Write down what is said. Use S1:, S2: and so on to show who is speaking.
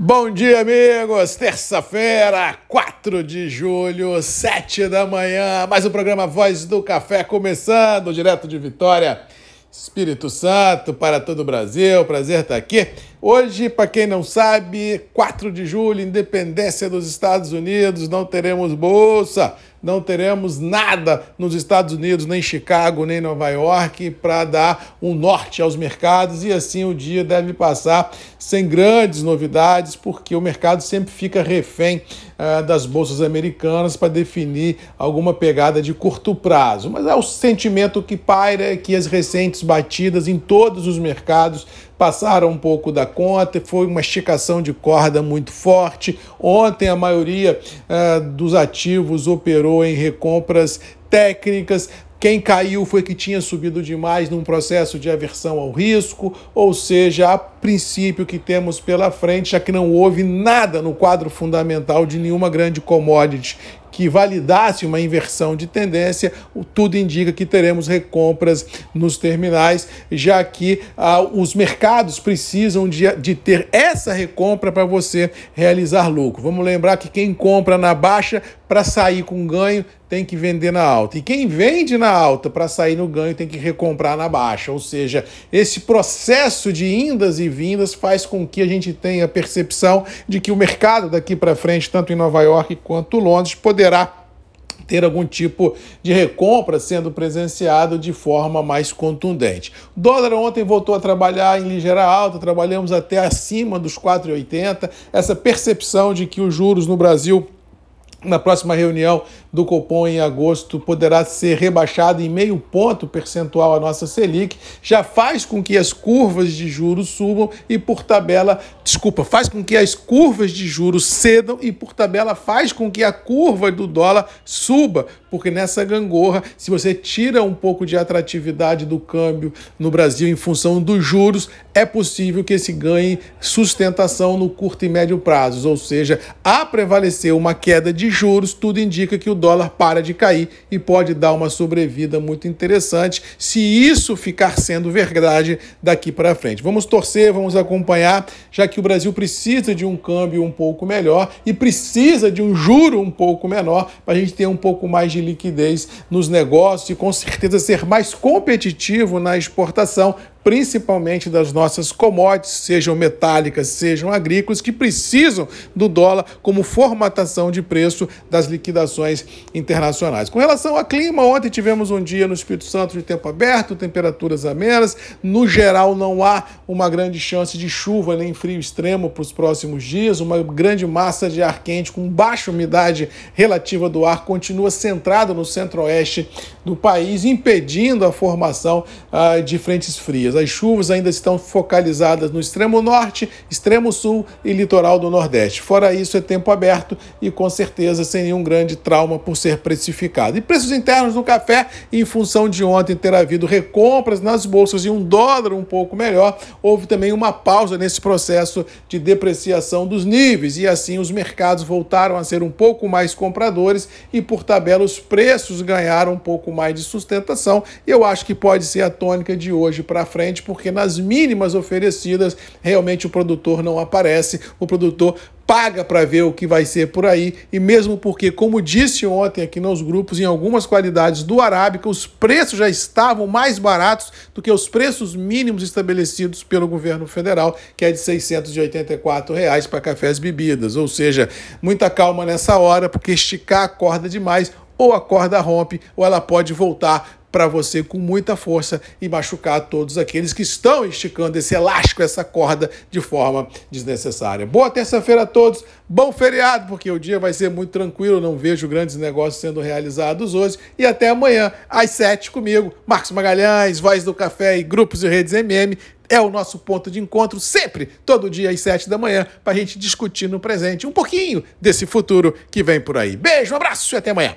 S1: Bom dia, amigos! Terça-feira, 4 de julho, 7 da manhã. Mais um programa Voz do Café começando, direto de Vitória, Espírito Santo, para todo o Brasil. Prazer estar aqui. Hoje, para quem não sabe, 4 de julho, independência dos Estados Unidos, não teremos bolsa, não teremos nada nos Estados Unidos, nem Chicago, nem Nova York, para dar um norte aos mercados e assim o dia deve passar sem grandes novidades, porque o mercado sempre fica refém uh, das bolsas americanas para definir alguma pegada de curto prazo. Mas é o sentimento que paira que as recentes batidas em todos os mercados passaram um pouco da conta, foi uma esticação de corda muito forte. Ontem a maioria uh, dos ativos operou em recompras técnicas. Quem caiu foi que tinha subido demais num processo de aversão ao risco, ou seja, a princípio que temos pela frente, já que não houve nada no quadro fundamental de nenhuma grande commodity que validasse uma inversão de tendência, tudo indica que teremos recompras nos terminais, já que ah, os mercados precisam de, de ter essa recompra para você realizar lucro. Vamos lembrar que quem compra na baixa para sair com ganho tem que vender na alta. E quem vende na alta para sair no ganho tem que recomprar na baixa. Ou seja, esse processo de indas e vindas faz com que a gente tenha a percepção de que o mercado daqui para frente, tanto em Nova York quanto Londres, poderá ter algum tipo de recompra sendo presenciado de forma mais contundente. O dólar ontem voltou a trabalhar em ligeira alta, trabalhamos até acima dos 4,80. Essa percepção de que os juros no Brasil na próxima reunião do Copom em agosto poderá ser rebaixado em meio ponto percentual a nossa Selic, já faz com que as curvas de juros subam e por tabela, desculpa, faz com que as curvas de juros cedam e por tabela faz com que a curva do dólar suba, porque nessa gangorra, se você tira um pouco de atratividade do câmbio no Brasil em função dos juros, é possível que esse ganhe sustentação no curto e médio prazos, ou seja, a prevalecer uma queda de juros, tudo indica que o dólar para de cair e pode dar uma sobrevida muito interessante se isso ficar sendo verdade daqui para frente. Vamos torcer, vamos acompanhar, já que o Brasil precisa de um câmbio um pouco melhor e precisa de um juro um pouco menor para a gente ter um pouco mais de liquidez nos negócios e com certeza ser mais competitivo na exportação, principalmente das nossas commodities, sejam metálicas, sejam agrícolas, que precisam do dólar como formatação de preço das liquidações internacionais. Com relação ao clima, ontem tivemos um dia no Espírito Santo de tempo aberto, temperaturas amenas. No geral, não há uma grande chance de chuva nem frio extremo para os próximos dias. Uma grande massa de ar quente com baixa umidade relativa do ar continua centrada no centro-oeste do país, impedindo a formação uh, de frentes frias. As chuvas ainda estão focalizadas no extremo norte, extremo sul e litoral do nordeste. Fora isso, é tempo aberto e com certeza sem nenhum grande trauma por ser precificado. E preços internos no café, em função de ontem ter havido recompras nas bolsas e um dólar um pouco melhor, houve também uma pausa nesse processo de depreciação dos níveis e assim os mercados voltaram a ser um pouco mais compradores e por tabela os preços ganharam um pouco mais de sustentação. Eu acho que pode ser a tônica de hoje para frente frente, porque nas mínimas oferecidas realmente o produtor não aparece, o produtor paga para ver o que vai ser por aí, e mesmo porque, como disse ontem aqui nos grupos, em algumas qualidades do Arábica, os preços já estavam mais baratos do que os preços mínimos estabelecidos pelo governo federal, que é de 684 reais para cafés e bebidas. Ou seja, muita calma nessa hora, porque esticar a corda demais ou a corda rompe, ou ela pode voltar para você com muita força e machucar todos aqueles que estão esticando esse elástico, essa corda de forma desnecessária. Boa terça-feira a todos, bom feriado, porque o dia vai ser muito tranquilo, não vejo grandes negócios sendo realizados hoje. E até amanhã, às sete comigo, Marcos Magalhães, Voz do Café e Grupos e Redes MM. É o nosso ponto de encontro sempre, todo dia às sete da manhã, para a gente discutir no presente um pouquinho desse futuro que vem por aí. Beijo, um abraço e até amanhã.